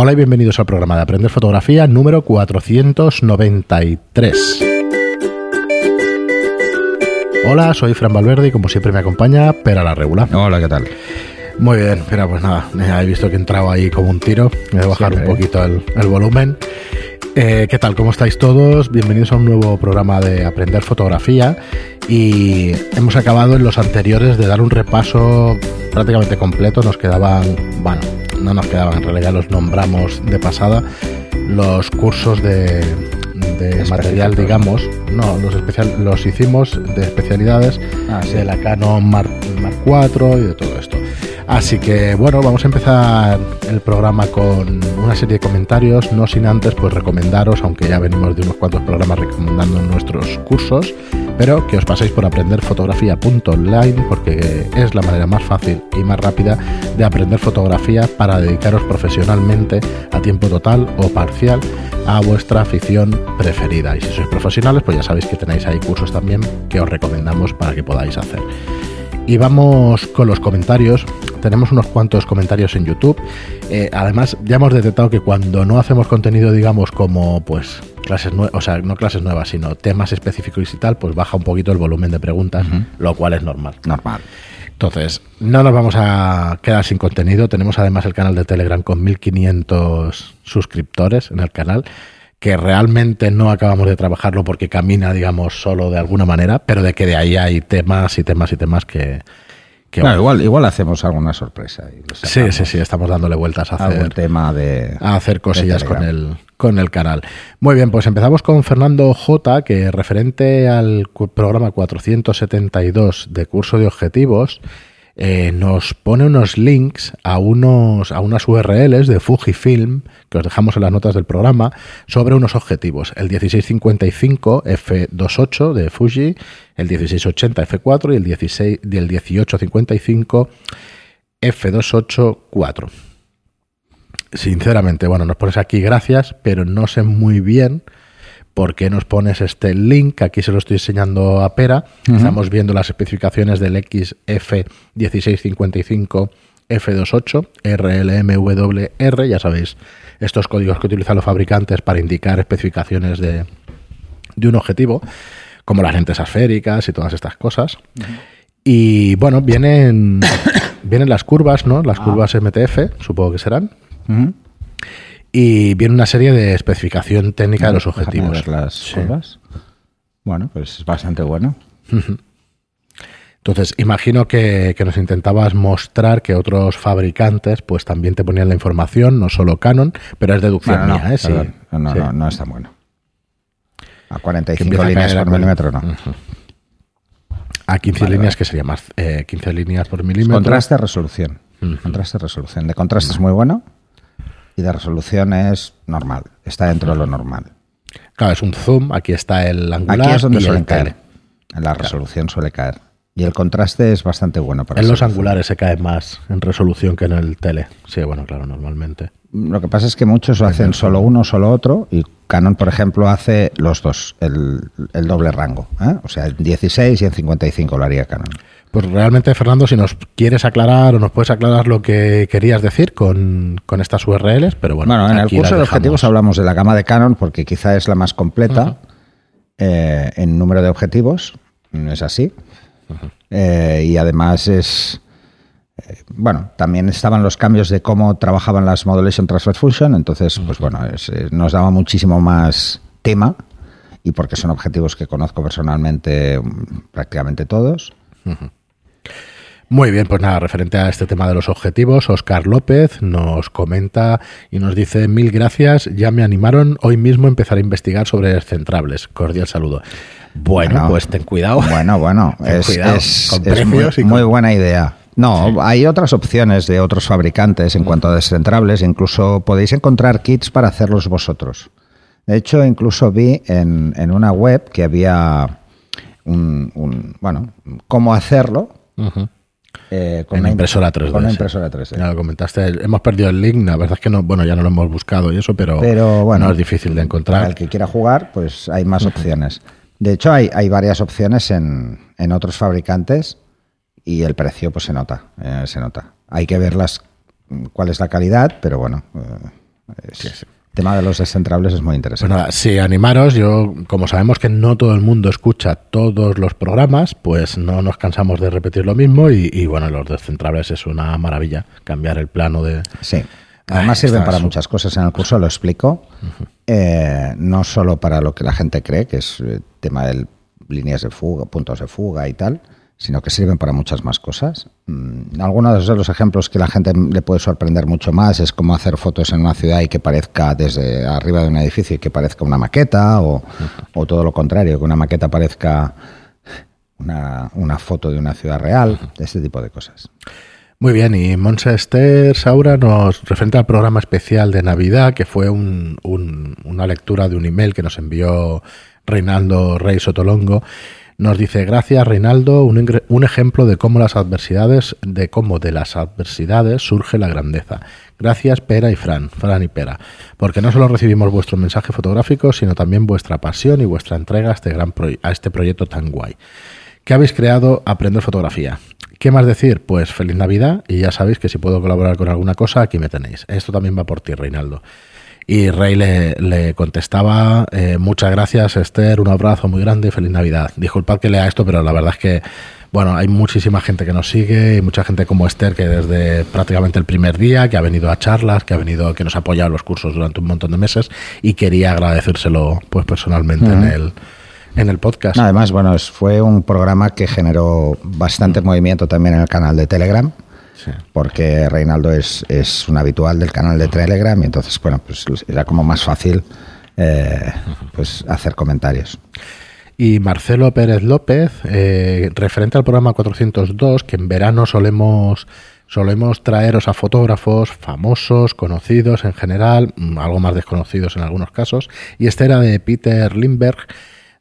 Hola y bienvenidos al programa de Aprender Fotografía número 493. Hola, soy Fran Valverde y como siempre me acompaña Pera la Regula. Hola, ¿qué tal? Muy bien, pero pues nada, he visto que he entrado ahí como un tiro. Voy a bajar un poquito el, volumen. Eh, ¿Qué tal? ¿Cómo estáis todos? Bienvenidos a un nuevo programa de Aprender Fotografía. Y hemos acabado en los anteriores de dar un repaso prácticamente completo. Nos quedaban, bueno, no nos quedaban, en realidad los nombramos de pasada, los cursos de, material, digamos, no, los, especial, los hicimos de especialidades ah, de la Canon Mark, Mark IV y de todo esto. Así que bueno, vamos a empezar el programa con una serie de comentarios, no sin antes pues recomendaros, aunque ya venimos de unos cuantos programas recomendando nuestros cursos, pero que os paséis por aprenderfotografía.online porque es la manera más fácil y más rápida de aprender fotografía para dedicaros profesionalmente a tiempo total o parcial a vuestra afición preferida. Y si sois profesionales, pues ya sabéis que tenéis ahí cursos también que os recomendamos para que podáis hacer. Y vamos con los comentarios. Tenemos unos cuantos comentarios en YouTube. Eh, además, ya hemos detectado que cuando no hacemos contenido, digamos, como pues clases nuevas, o sea, no clases nuevas, sino temas específicos y tal, pues baja un poquito el volumen de preguntas, lo cual es normal. Normal. Entonces, no nos vamos a quedar sin contenido. Tenemos además el canal de Telegram con 1500 suscriptores en el canal que realmente no acabamos de trabajarlo porque camina, digamos, solo de alguna manera, pero de que de ahí hay temas y temas y temas que... igual, igual hacemos alguna sorpresa. sí, sí, sí, estamos dándole vueltas a hacer... tema de... A hacer cosillas con el, con el canal. Muy bien, pues empezamos con Fernando J, que referente al programa 472 de curso de objetivos, eh, nos pone unos links a, unos, a unas URLs de Fujifilm, que os dejamos en las notas del programa, sobre unos objetivos. El 1655 F28 de Fuji, el 1680 F4 y el, 16, el 1855 F284. Sinceramente, bueno, nos pones aquí gracias, pero no sé muy bien ¿por qué nos pones este link? Aquí se lo estoy enseñando a Pera. Estamos viendo las especificaciones del XF1655 F28 RLMWR, ya sabéis, estos códigos que utilizan los fabricantes para indicar especificaciones de, un objetivo, como las lentes esféricas y todas estas cosas. Y bueno, vienen, vienen las curvas, ¿no? Las ah. curvas MTF, supongo que serán y viene una serie de especificación técnica de los objetivos. las curvas. Bueno, pues es bastante bueno. Entonces, imagino que, nos intentabas mostrar que otros fabricantes pues también te ponían la información, no solo Canon, pero es deducción no, mía, ¿eh? No, no, no, es tan bueno. A 45 líneas por milímetro no. A 15 líneas, que sería más? 15 eh, líneas por milímetro. Contraste resolución. Contraste resolución. De contraste es muy bueno y de resolución es normal, está dentro de lo normal. Claro, es un zoom, aquí está el angular. Aquí es donde suele caer. En la resolución suele caer. Y el contraste es bastante bueno para En los angulares se cae más en resolución que en el tele. Sí, bueno, claro, normalmente. Lo que pasa es que muchos hacen solo uno, solo otro, y Canon, por ejemplo, hace los dos, el, doble rango. ¿eh? O sea, en 16 y en 55 lo haría Canon. Pues realmente, Fernando, si nos quieres aclarar o nos puedes aclarar lo que querías decir con, estas URLs, pero bueno. Bueno, en el curso de objetivos hablamos de la gama de Canon porque quizá es la más completa eh, en número de objetivos, no es así. Eh, y además es. Eh, bueno, también estaban los cambios de cómo trabajaban las Modulation Transfer Function, entonces, pues bueno, nos daba muchísimo más tema y porque son objetivos que conozco personalmente mm, prácticamente todos. Muy bien, pues nada, referente a este tema de los objetivos, Oscar López nos comenta y nos dice mil gracias, ya me animaron hoy mismo a empezar a investigar sobre descentrables. Cordial saludo. Bueno, pues ten cuidado. Bueno, bueno, es, muy, buena idea. No, hay otras opciones de otros fabricantes en cuanto a descentrables, incluso podéis encontrar kits para hacerlos vosotros. De hecho, incluso vi en, en una web que había un, bueno, cómo hacerlo. Eh, con una impresora 3D. Con una impresora 3D. Ya lo comentaste. Hemos perdido el link, la verdad es que no, bueno, ya no lo hemos buscado y eso, pero, pero bueno, no es difícil de encontrar. Para el que quiera jugar, pues hay más opciones. De hecho, hay, hay varias opciones en, en, otros fabricantes y el precio pues se nota, eh, se nota. Hay que verlas cuál es la calidad, pero bueno, eh, El tema de los descentrables es muy interesante. Pues nada, sí, animaros. Yo, como sabemos que no todo el mundo escucha todos los programas, pues no nos cansamos de repetir lo mismo. Y, bueno, los descentrables es una maravilla. Cambiar el plano de. Sí. Además sirven para muchas cosas. En el curso lo explico. Eh, no solo para lo que la gente cree, que es el tema de líneas de fuga, puntos de fuga y tal, sino que sirven para muchas más cosas. Mm, algunos de los ejemplos que la gente le puede sorprender mucho más es cómo hacer fotos en una ciudad y que parezca desde arriba de un edificio y que parezca una maqueta, o, todo lo contrario, que una maqueta parezca una, una foto de una ciudad real, este tipo de cosas. Muy bien, y Monse Esther Saura nos referente al programa especial de Navidad, que fue un, una lectura de un email que nos envió Reinaldo Rey Sotolongo nos dice, gracias Reinaldo, un, un, ejemplo de cómo las adversidades, de cómo de las adversidades surge la grandeza. Gracias Pera y Fran, Fran y Pera, porque no solo recibimos vuestro mensaje fotográfico, sino también vuestra pasión y vuestra entrega a este, gran a este proyecto tan guay. ¿Qué habéis creado? Aprender fotografía. ¿Qué más decir? Pues feliz Navidad y ya sabéis que si puedo colaborar con alguna cosa, aquí me tenéis. Esto también va por ti, Reinaldo. Y Rey le, contestaba, eh, muchas gracias Esther, un abrazo muy grande y feliz Navidad. Disculpad que lea esto, pero la verdad es que, bueno, hay muchísima gente que nos sigue y mucha gente como Esther que desde prácticamente el primer día, que ha venido a charlas, que ha venido, que nos ha apoyado en los cursos durante un montón de meses y quería agradecérselo pues personalmente en el en el podcast. Además, bueno, fue un programa que generó bastante movimiento también en el canal de Telegram porque Reinaldo es, es, un habitual del canal de Telegram y entonces, bueno, pues era como más fácil eh, pues hacer comentarios. Y Marcelo Pérez López, eh, referente al programa 402, que en verano solemos solemos traeros a fotógrafos famosos, conocidos en general, mm, algo más desconocidos en algunos casos, y este era de Peter Lindbergh,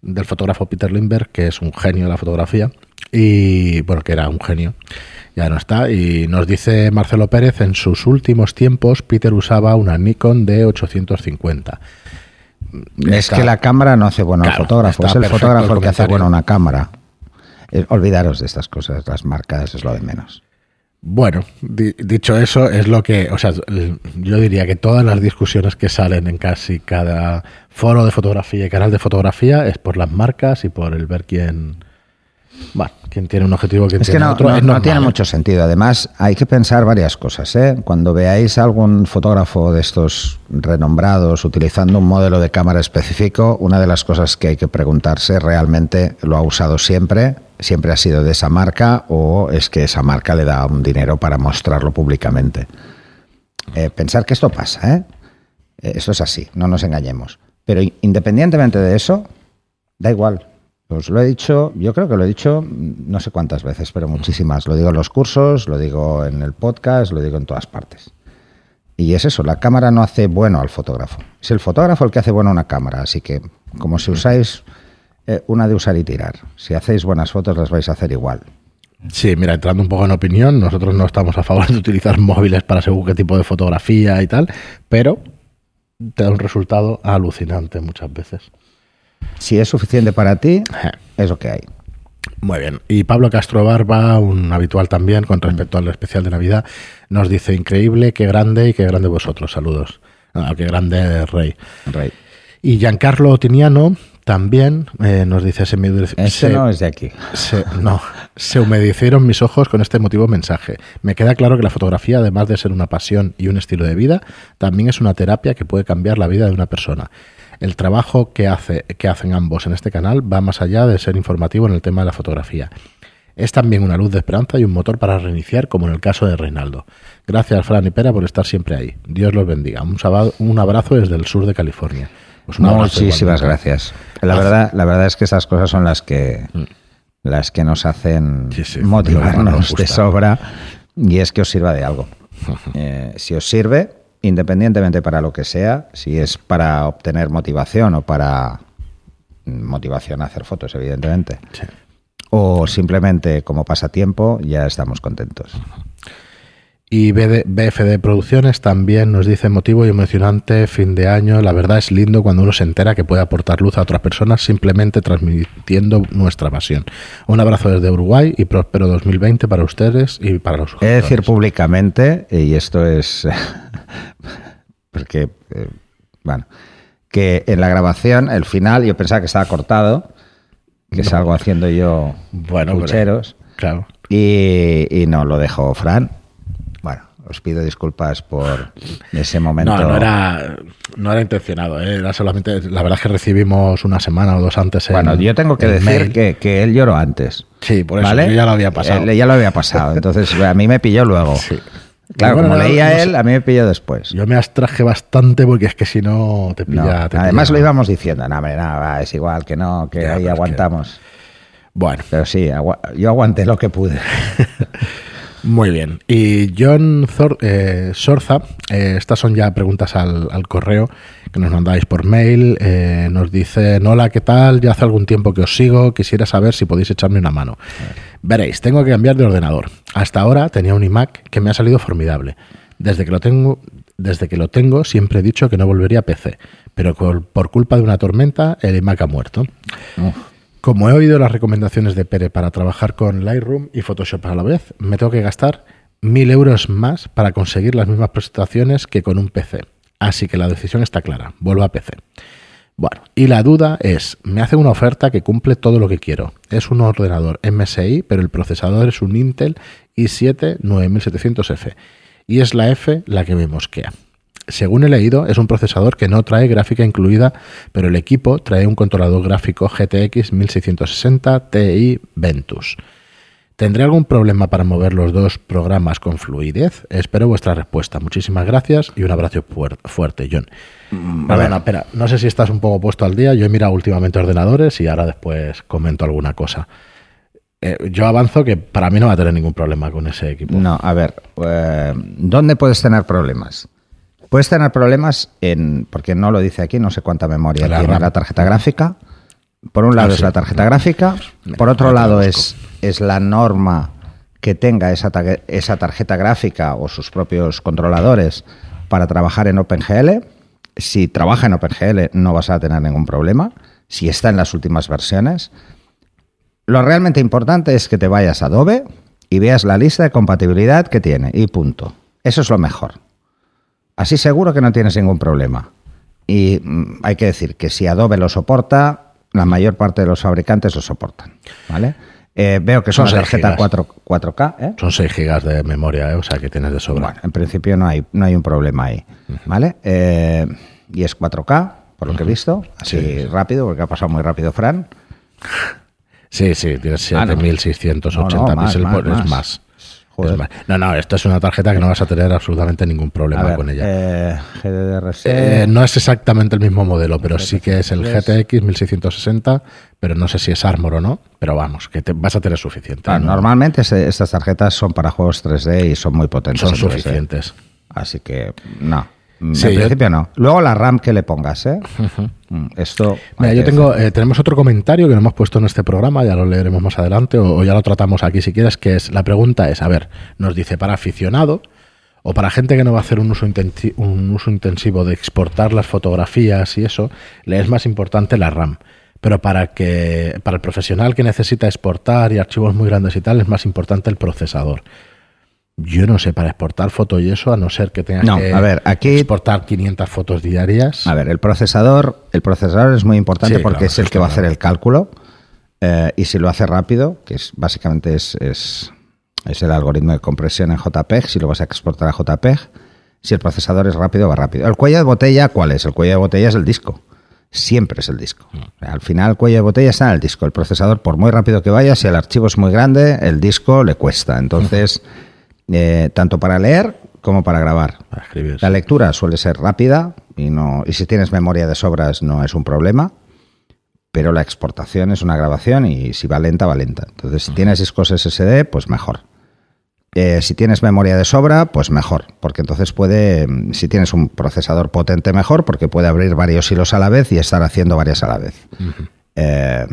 del fotógrafo Peter Lindbergh, que es un genio de la fotografía, y bueno, que era un genio ya no está. Y nos dice Marcelo Pérez, en sus últimos tiempos Peter usaba una Nikon D850. Es que la cámara no hace bueno al fotógrafo, es el fotógrafo el que hace bueno una cámara. Eh, olvidaros de estas cosas, las marcas es lo de menos. Bueno, dicho eso, es lo que, o sea, yo diría que todas las discusiones que salen en casi cada foro de fotografía y canal de fotografía es por las marcas y por el ver quién, bueno, quien tiene un objetivo, quien es tiene que no, otro. No, tiene ¿eh? mucho sentido. Además, hay que pensar varias cosas. ¿eh? Cuando veáis algún fotógrafo de estos renombrados utilizando un modelo de cámara específico, una de las cosas que hay que preguntarse realmente lo ha usado siempre, siempre ha sido de esa marca o es que esa marca le da un dinero para mostrarlo públicamente. Eh, pensar que esto pasa, ¿eh? Esto es así, no nos engañemos. Pero independientemente de eso, da igual os lo he dicho, yo creo que lo he dicho no sé cuántas veces, pero muchísimas. Lo digo en los cursos, lo digo en el podcast, lo digo en todas partes. Y es eso, la cámara no hace bueno al fotógrafo. Es el fotógrafo el que hace bueno a una cámara. Así que, como si usáis eh, una de usar y tirar, si hacéis buenas fotos las vais a hacer igual. Sí, mira, entrando un poco en opinión, nosotros no estamos a favor de utilizar móviles para según qué tipo de fotografía y tal, pero te da un resultado alucinante muchas veces. Si es suficiente para ti, es lo que hay. Muy bien. Y Pablo Castro Barba, un habitual también con respecto al especial de Navidad, nos dice, increíble, qué grande y qué grande vosotros. Saludos. Ah, qué grande Rey. Rey. Y Giancarlo Tiniano también eh, nos dice, se, me, Ese no es de aquí. no, se humedecieron mis ojos con este emotivo mensaje. Me queda claro que la fotografía, además de ser una pasión y un estilo de vida, también es una terapia que puede cambiar la vida de una persona. El trabajo que, hace, que hacen ambos en este canal va más allá de ser informativo en el tema de la fotografía. Es también una luz de esperanza y un motor para reiniciar, como en el caso de Reinaldo. Gracias, Fran y Pera, por estar siempre ahí. Dios los bendiga. Un, un abrazo desde el sur de California. Pues Muchísimas gracias. La verdad, la verdad es que esas cosas son las que, mm. las que nos hacen motivarnos de sobra y es que os sirva de algo. Eh, si os sirve, independientemente para lo que sea, si es para obtener motivación o para motivación a hacer fotos, evidentemente, o simplemente como pasatiempo, ya estamos contentos. Y BFD Producciones también nos dice motivo y emocionante fin de año. La verdad es lindo cuando uno se entera que puede aportar luz a otras personas simplemente transmitiendo nuestra pasión. Un abrazo desde Uruguay y próspero 2020 para ustedes y para los Es decir públicamente, y esto es porque, eh, bueno, que en la grabación, el final, yo pensaba que estaba cortado, que salgo haciendo yo bueno, pucheros. claro. Y, y no, lo dejó Fran. Os pido disculpas por ese momento. No, no era, no era intencionado, ¿eh? era solamente. La verdad es que recibimos una semana o dos antes. Bueno, en- yo tengo que decir que, que él lloró antes. Sí, por eso ¿vale? yo ya lo había pasado. Él ya lo había pasado. Entonces, a mí me pilló luego. Sí. Claro, Bueno, como no, leía no él, a mí me pilló después. Yo me abstraje bastante porque es que si no te No, pilla. te Además pilla- lo íbamos diciendo, no, hombre, no, va, es igual que no, que Ya, ahí es que- aguantamos. Bueno, Pero sí, agua- yo aguanté lo que pude. muy bien. Y John Zor- eh, Sorza, eh, estas son ya preguntas al, correo que nos mandáis por mail. eh, nos dice: Hola, ¿qué tal? Ya hace algún tiempo que os sigo. Quisiera saber si podéis echarme una mano. Veréis, tengo que cambiar de ordenador. Hasta ahora tenía un iMac que me ha salido formidable. Desde que lo tengo, desde que lo tengo siempre he dicho que no volvería a PC, pero por culpa de una tormenta el iMac ha muerto. Como he oído las recomendaciones de Pere para trabajar con Lightroom y Photoshop a la vez, me tengo que gastar mil euros más para conseguir las mismas prestaciones que con un PC. Así que la decisión está clara, vuelvo a PC. Bueno, y la duda es, me hace una oferta que cumple todo lo que quiero. Es un ordenador MSI, pero el procesador es un Intel i7 9700F. Y es la F la que me mosquea. Según he leído, es un procesador que no trae gráfica incluida, pero el equipo trae un controlador gráfico GTX 1660 Ti Ventus. ¿Tendré algún problema para mover los dos programas con fluidez? Espero vuestra respuesta. Muchísimas gracias y un abrazo fuer- fuerte, John. Perdona, espera, no sé si estás un poco puesto al día. Yo he mirado últimamente ordenadores y ahora después comento alguna cosa. Eh, yo avanzo que para mí no va a tener ningún problema con ese equipo. No, a ver, eh, ¿dónde puedes tener problemas? Puedes tener problemas en, porque no lo dice aquí, no sé cuánta memoria la tiene RAM. la tarjeta gráfica. Por un lado Ah, es sí. la tarjeta gráfica, por otro lado es, es la norma que tenga esa, esa tarjeta gráfica o sus propios controladores para trabajar en OpenGL. Si trabaja en OpenGL no vas a tener ningún problema. Si está en las últimas versiones. Lo realmente importante es que te vayas a Adobe y veas la lista de compatibilidad que tiene y punto. Eso es lo mejor. Así seguro que no tienes ningún problema. Y mm, hay que decir que si Adobe lo soporta, la mayor parte de los fabricantes lo soportan. ¿Vale? Eh, veo que Son una seis tarjeta gigas. 4, 4K. ¿eh? Son 6 gigas de memoria, ¿eh? o sea que tienes de sobra. Bueno, en principio no hay, no hay un problema ahí. ¿Vale? Eh, y es 4K, por lo que he visto. Así Sí. rápido, porque ha pasado muy rápido Fran. Sí, sí, tienes Ah, no. 7680 No, no, es más. Joder. Más. No, no, esto es una tarjeta que no vas a tener absolutamente ningún problema ver, con ella. eh, GDDRC. Eh, no es exactamente el mismo modelo, pero sí que es el GTX 1660, pero no sé si es Armor o no, pero vamos, que te, vas a tener suficiente. ¿no? Normalmente se- estas tarjetas son para juegos 3D y son muy potentes. Son en 3D. suficientes. Así que no. En Sí, yo- principio no. Luego la RAM que le pongas, ¿eh? Mm, Esto. Mira, yo tengo, eh, tenemos otro comentario que no hemos puesto en este programa, ya lo leeremos más adelante o, o ya lo tratamos aquí si quieres, que es, la pregunta es, a ver, nos dice, para aficionado o para gente que no va a hacer un uso, intensi- un uso intensivo de exportar las fotografías y eso, le es más importante la RAM. Pero para que para el profesional que necesita exportar y archivos muy grandes y tal, es más importante el procesador. Yo no sé, para exportar fotos y eso, a no ser que tengas No, que a ver, aquí- exportar 500 fotos diarias. A ver, el procesador, el procesador es muy importante Sí, porque claro, es el que va a hacer el cálculo eh, y si lo hace rápido, que es básicamente es, es, es el algoritmo de compresión en JPEG, si lo vas a exportar a JPEG, si el procesador es rápido, va rápido. El cuello de botella, ¿cuál es? El cuello de botella es el disco. Siempre es el disco. Mm. O sea, Al final el cuello de botella está en el disco. El procesador, por muy rápido que vaya, si el archivo es muy grande, el disco le cuesta. Entonces, eh, tanto para leer como para grabar. Para escribir. La lectura suele ser rápida y, no, y si tienes memoria de sobras no es un problema, pero la exportación es una grabación y si va lenta, va lenta. Entonces, si tienes discos SSD, pues mejor. Eh, si tienes memoria de sobra, pues mejor, porque entonces puede, si tienes un procesador potente, mejor, porque puede abrir varios hilos a la vez y estar haciendo varias a la vez. Eh,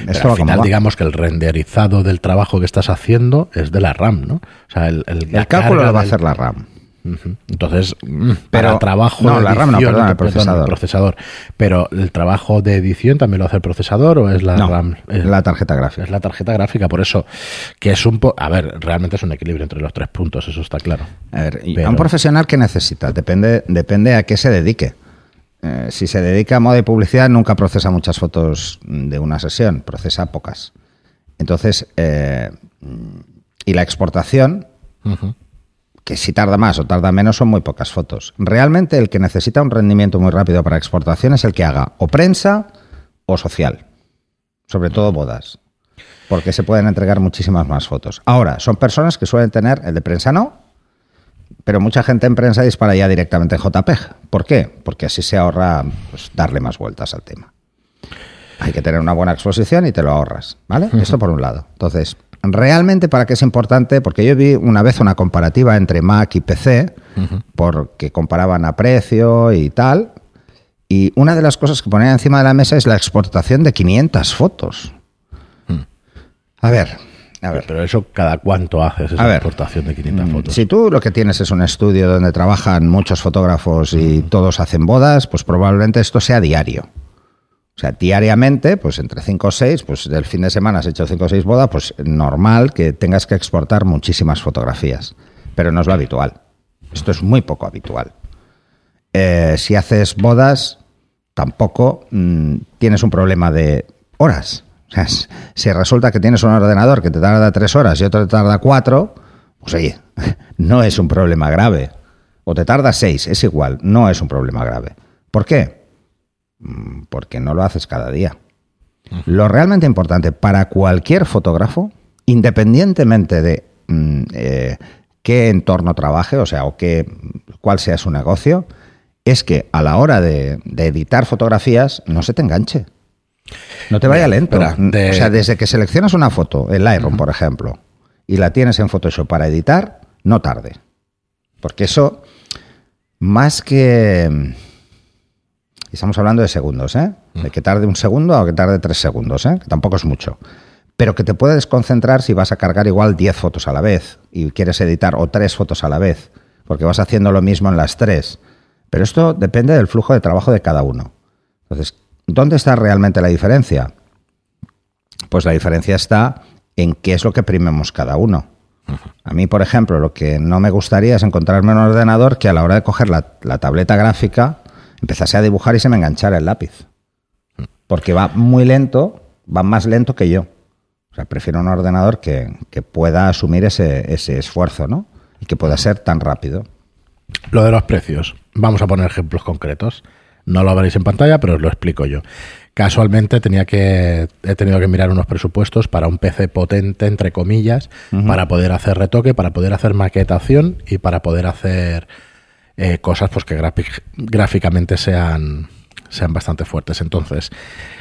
Pero esto va al final, digamos que el renderizado del trabajo que estás haciendo es de la RAM, ¿no? O sea, el, el- la El cálculo lo va a hacer la RAM. Entonces, mm, pero, para trabajo no, la RAM no, perdón, el procesador. procesador. Pero el trabajo de edición también lo hace el procesador o es la RAM? Es la tarjeta gráfica. Es la tarjeta gráfica, por eso que es un a ver, realmente es un equilibrio entre los tres puntos, eso está claro. A ver, a un profesional que necesita, depende depende a qué se dedique. Eh, si se dedica a moda y publicidad, nunca procesa muchas fotos de una sesión, procesa pocas. Entonces, eh, y la exportación, que si tarda más o tarda menos, son muy pocas fotos. Realmente el que necesita un rendimiento muy rápido para exportación es el que haga o prensa o social, sobre todo bodas, porque se pueden entregar muchísimas más fotos. Ahora, son personas que suelen tener, el de prensa no, pero mucha gente en prensa dispara ya directamente en JPEG. ¿Por qué? Porque así se ahorra pues, darle más vueltas al tema. Hay que tener una buena exposición y te lo ahorras, ¿vale? Esto por un lado. Entonces, realmente para qué es importante, porque yo vi una vez una comparativa entre Mac y PC, porque comparaban a precio y tal, y una de las cosas que ponían encima de la mesa es la exportación de 500 fotos. Hmm. A ver, a ver. Pero eso, ¿cada cuánto haces esa exportación de 500 mm, fotos? Si tú lo que tienes es un estudio donde trabajan muchos fotógrafos y todos hacen bodas, pues probablemente esto sea diario. O sea, diariamente, pues entre 5 o 6, pues del fin de semana has hecho 5 o 6 bodas, pues normal que tengas que exportar muchísimas fotografías. Pero no es lo habitual. Esto es muy poco habitual. Eh, si haces bodas, tampoco mm, tienes un problema de horas. Sea, si resulta que tienes un ordenador que te tarda 3 horas y otro te tarda 4, pues oye, no es un problema grave. O te tarda 6, es igual, no es un problema grave. ¿Por qué? Mm, porque no lo haces cada día. Lo realmente importante para cualquier fotógrafo, independientemente de mm, eh, qué entorno trabaje, o sea, o qué, cuál sea su negocio, es que a la hora de, editar fotografías no se te enganche. No te vaya lento. O sea, desde que seleccionas una foto, el Lightroom, por ejemplo, y la tienes en Photoshop para editar, no tarde. Porque eso, más que estamos hablando de segundos, ¿eh? De que tarde un segundo o que tarde tres segundos, ¿eh? Que tampoco es mucho. Pero que te puedes concentrar si vas a cargar igual 10 fotos a la vez y quieres editar o tres fotos a la vez, porque vas haciendo lo mismo en las tres. Pero esto depende del flujo de trabajo de cada uno. Entonces, ¿dónde está realmente la diferencia? Pues la diferencia está en qué es lo que primemos cada uno. A mí, por ejemplo, lo que no me gustaría es encontrarme un ordenador que a la hora de coger la, la tableta gráfica empezase a dibujar y se me enganchara el lápiz. Porque va muy lento, va más lento que yo. O sea, prefiero un ordenador que, pueda asumir ese, ese esfuerzo, ¿no? Y que pueda ser tan rápido. Lo de los precios. Vamos a poner ejemplos concretos. No lo veréis en pantalla, pero os lo explico yo. Casualmente tenía que he tenido que mirar unos presupuestos para un PC potente entre comillas para poder hacer retoque, para poder hacer maquetación y para poder hacer eh, cosas pues que gráficamente sean, sean bastante fuertes. Entonces,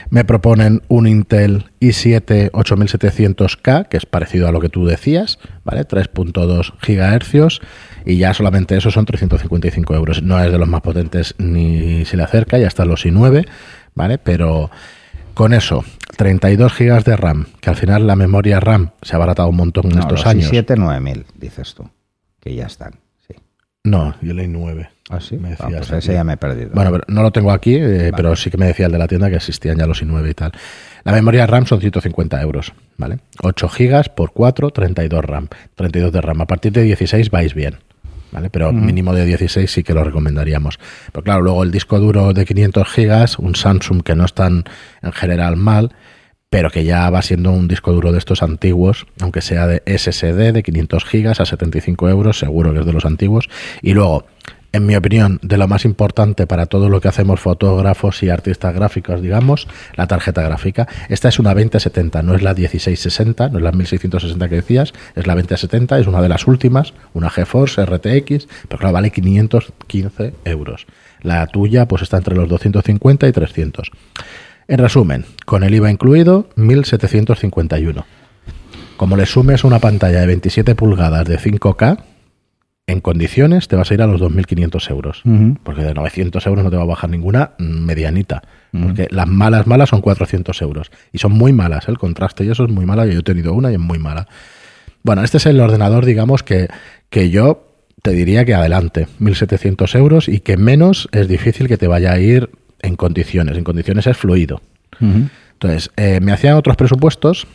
me proponen un Intel i7 8700K, que es parecido a lo que tú decías, ¿vale? 3.2 GHz, y ya solamente eso son 355 euros. No es de los más potentes ni se le acerca, ya están los i9, ¿vale? Pero con eso, 32 GB de RAM, que al final la memoria RAM se ha abaratado un montón en estos años. i7 9000, dices tú, que ya están. No, yo leí 9. Ah, sí. Me decía ah, pues ese ya me he perdido. Bueno, pero no lo tengo aquí, eh, pero sí que me decía el de la tienda que existían ya los i9 y tal. La memoria RAM son 150 euros, ¿vale? 8 gigas por 4, 32 RAM. 32 de RAM. A partir de 16 vais bien, ¿vale? Pero mínimo de 16 sí que lo recomendaríamos. Pero claro, luego el disco duro de 500 gigas, un Samsung que no es tan en general mal, pero que ya va siendo un disco duro de estos antiguos, aunque sea de SSD de 500 gigas a 75 euros, seguro que es de los antiguos. Y luego, en mi opinión, de lo más importante para todo lo que hacemos fotógrafos y artistas gráficos, digamos, la tarjeta gráfica. Esta es una 2070, no es la 1660, no es la 1660 que decías, es la 2070, es una de las últimas, una GeForce RTX, pero claro, vale 515 euros. La tuya pues está entre los 250 y 300. En resumen, con el IVA incluido, 1.751. Como le sumes una pantalla de 27 pulgadas de 5K, en condiciones te vas a ir a los 2.500 euros. Porque de 900 euros no te va a bajar ninguna medianita. Porque las malas, malas son 400 euros. Y son muy malas. ¿eh? El contraste y eso es muy mala. Yo he tenido una y es muy mala. Bueno, este es el ordenador, digamos, que, que yo te diría que adelante, 1.700 euros y que menos es difícil que te vaya a ir en condiciones. En condiciones es fluido. Entonces, eh, me hacían otros presupuestos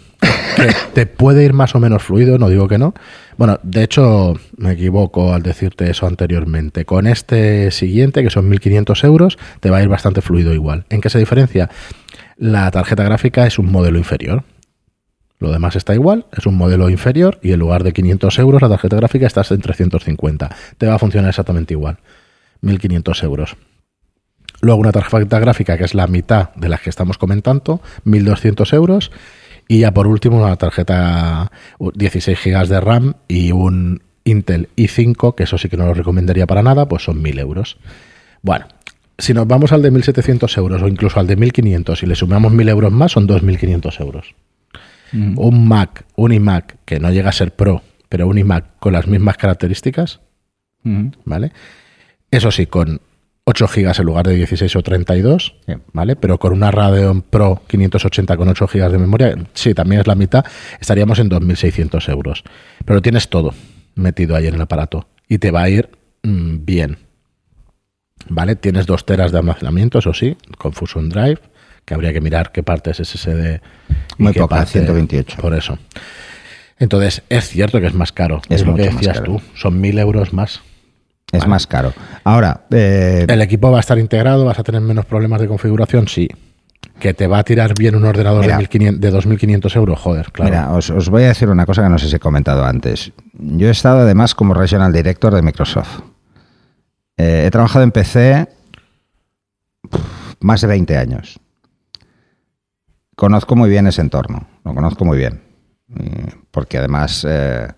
que te puede ir más o menos fluido, no digo que no. Bueno, de hecho, me equivoco al decirte eso anteriormente. Con este siguiente, que son 1.500 euros, te va a ir bastante fluido igual. ¿En qué se diferencia? La tarjeta gráfica es un modelo inferior. Lo demás está igual, es un modelo inferior y en lugar de 500 euros la tarjeta gráfica está en 350. Te va a funcionar exactamente igual. 1.500 euros. Luego una tarjeta gráfica que es la mitad de las que estamos comentando, 1.200 euros. Y ya por último una tarjeta 16 GB de RAM y un Intel i5, que eso sí que no lo recomendaría para nada, pues son 1.000 euros. Bueno, si nos vamos al de 1.700 euros o incluso al de 1.500 y le sumamos 1.000 euros más, son 2.500 euros. Mm. Un Mac, un iMac, que no llega a ser Pro, pero un iMac con las mismas características, mm. ¿vale? Eso sí, con 8 GB en lugar de 16 o 32, ¿vale? Pero con una Radeon Pro 580 con 8 GB de memoria, sí, también es la mitad, estaríamos en 2.600 euros. Pero tienes todo metido ahí en el aparato y te va a ir mm, bien. ¿Vale? Tienes dos teras de almacenamiento, eso sí, con Fusion Drive, que habría que mirar qué parte es SSD. Muy poca, 128. Por eso. Entonces, es cierto que es más caro. Es, lo que decías tú, son 1.000 euros más. Es más caro. Ahora. Eh, ¿El equipo va a estar integrado? ¿Vas a tener menos problemas de configuración? Sí. ¿Que te va a tirar bien un ordenador de, 2.500 euros? Joder, claro. Mira, os, voy a decir una cosa que no sé si he comentado antes. Yo he estado además como Regional Director de Microsoft. Eh, he trabajado en PC más de 20 años. Conozco muy bien ese entorno, lo conozco muy bien. Porque además eh,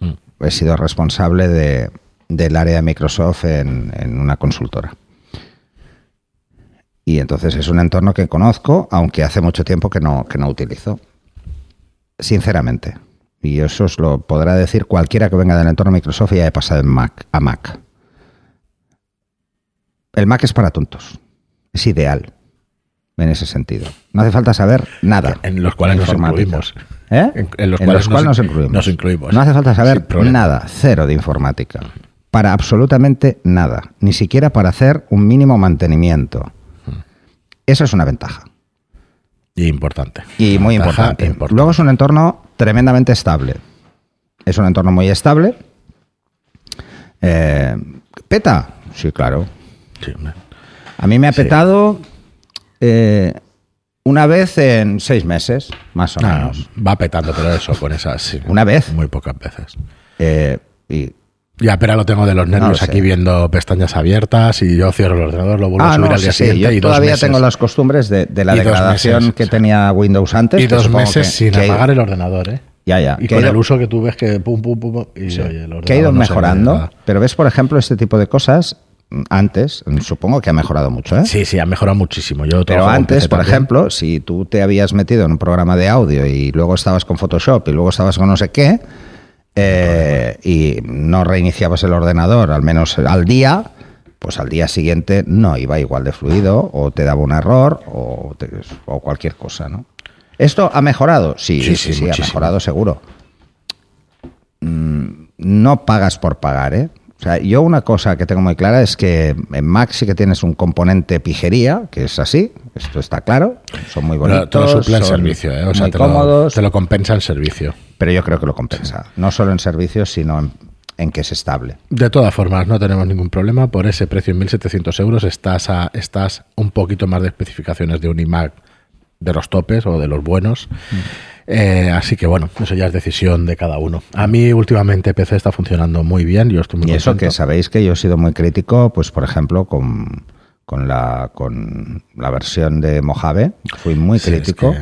mm. he sido responsable de, del área de Microsoft en, una consultora. Y entonces es un entorno que conozco, aunque hace mucho tiempo que no, que no utilizo. Sinceramente. Y eso os lo podrá decir cualquiera que venga del entorno Microsoft y haya pasado en Mac, a Mac. El Mac es para tontos. Es ideal en ese sentido. No hace falta saber nada. En los cuales nos incluimos. ¿Eh? En, los cuales, nos, incluimos. No hace falta saber nada, cero de informática para absolutamente nada, ni siquiera para hacer un mínimo mantenimiento. Eso es una ventaja. Y importante. Y muy importante. Luego es un entorno tremendamente estable. Es un entorno muy estable. Eh, ¿Peta? Sí, claro. A mí me ha petado eh, una vez en seis meses, más o menos. Va petando, pero eso, con esas. Una vez. Muy pocas veces. Eh, y ya, pero lo tengo de los nervios aquí viendo pestañas abiertas y yo cierro el ordenador, lo vuelvo a ah, subir al día siguiente. Yo todavía tengo las costumbres de, la degradación que tenía Windows antes. Y dos meses sin apagar el ordenador, ¿eh? Ya, ya. Y con el uso que tú ves que pum, pum, pum, y oye, el ordenador Que ha ido mejorando, pero ves, por ejemplo, este tipo de cosas antes, supongo que ha mejorado mucho, ¿eh? Sí, sí, ha mejorado muchísimo. Yo Pero antes, por ejemplo, si tú te habías metido en un programa de audio y luego estabas con Photoshop y luego estabas con no sé qué, eh, y no reiniciabas el ordenador, al menos al día, pues al día siguiente no iba igual de fluido, o te daba un error, o, o cualquier cosa, ¿no? ¿Esto ha mejorado? Sí, sí, sí, sí ha mejorado seguro. Mm, no pagas por pagar, ¿eh? O sea, yo una cosa que tengo muy clara es que en Mac sí que tienes un componente pijería, que es así, esto está claro, son muy bonitos. Pero todo suple el servicio, ¿eh? o sea, te cómodos. Lo, te lo compensa el servicio. Pero yo creo que lo compensa, no solo en servicios, sino en, que es estable. De todas formas, no tenemos ningún problema. Por ese precio en 1.700 euros estás, a, estás un poquito más de especificaciones de un iMac de los topes o de los buenos. Mm. Eh, así que bueno, eso ya es decisión de cada uno. A mí últimamente PC está funcionando muy bien, yo estoy muy Y eso que sabéis que yo he sido muy crítico, pues por ejemplo, con, con, la, con la versión de Mojave, fui muy crítico,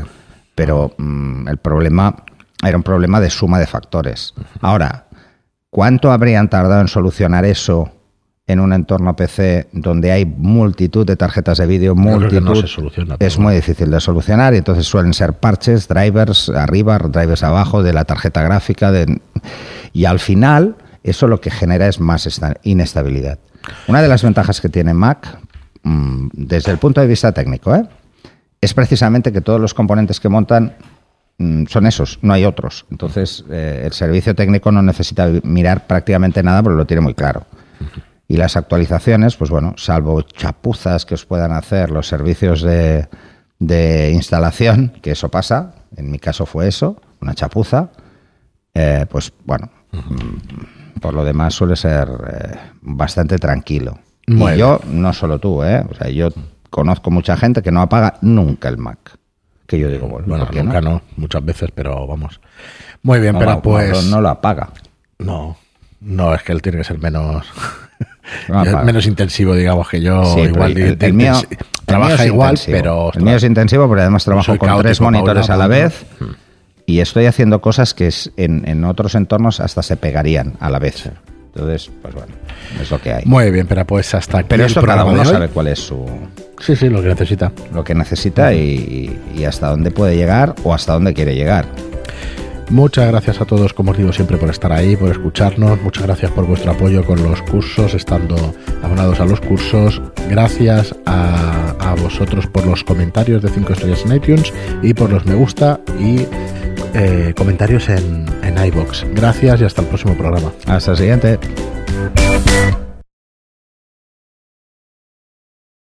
pero mm, el problema era un problema de suma de factores. Ahora, ¿cuánto habrían tardado en solucionar eso en un entorno PC donde hay multitud de tarjetas de vídeo, multitud, es muy difícil de solucionar y entonces suelen ser parches, drivers arriba, drivers abajo de la tarjeta gráfica de, y al final eso lo que genera es más inestabilidad. Una de las ventajas que tiene Mac, mm, desde el punto de vista técnico, ¿eh? es precisamente que todos los componentes que montan mm, son esos, no hay otros. Entonces, eh, el servicio técnico no necesita mirar prácticamente nada porque lo tiene muy claro. Y las actualizaciones, pues bueno, salvo chapuzas que os puedan hacer los servicios de, de instalación, que eso pasa, en mi caso fue eso, una chapuza, eh, pues bueno, mm, por lo demás suele ser eh, bastante tranquilo. y yo, no solo tú, ¿eh? O sea, yo conozco mucha gente que no apaga nunca el Mac. Que yo digo, bueno, nunca no? muchas veces, pero vamos. Muy bien, pero pues. No, lo apaga. No, no, es que él tiene que ser menos. menos intensivo, digamos, que yo. igual el, mío, trabaja igual, pero. El mío es intensivo, pero además trabajo con tres monitores a la vez. Y estoy haciendo cosas que en, en otros entornos hasta se pegarían a la vez. Entonces, pues bueno, es lo que hay. Muy bien, pero pues hasta aquí. Pero eso cada uno sabe cuál es su. Sí, sí, lo que necesita. Lo que necesita y, hasta dónde puede llegar o hasta dónde quiere llegar. Muchas gracias a todos, como os digo siempre, por estar ahí, por escucharnos. Muchas gracias por vuestro apoyo con los cursos, estando abonados a los cursos. Gracias a, vosotros por los comentarios de 5 estrellas en iTunes y por los me gusta y eh, comentarios en, en iBox. Gracias y hasta el próximo programa. Hasta el siguiente.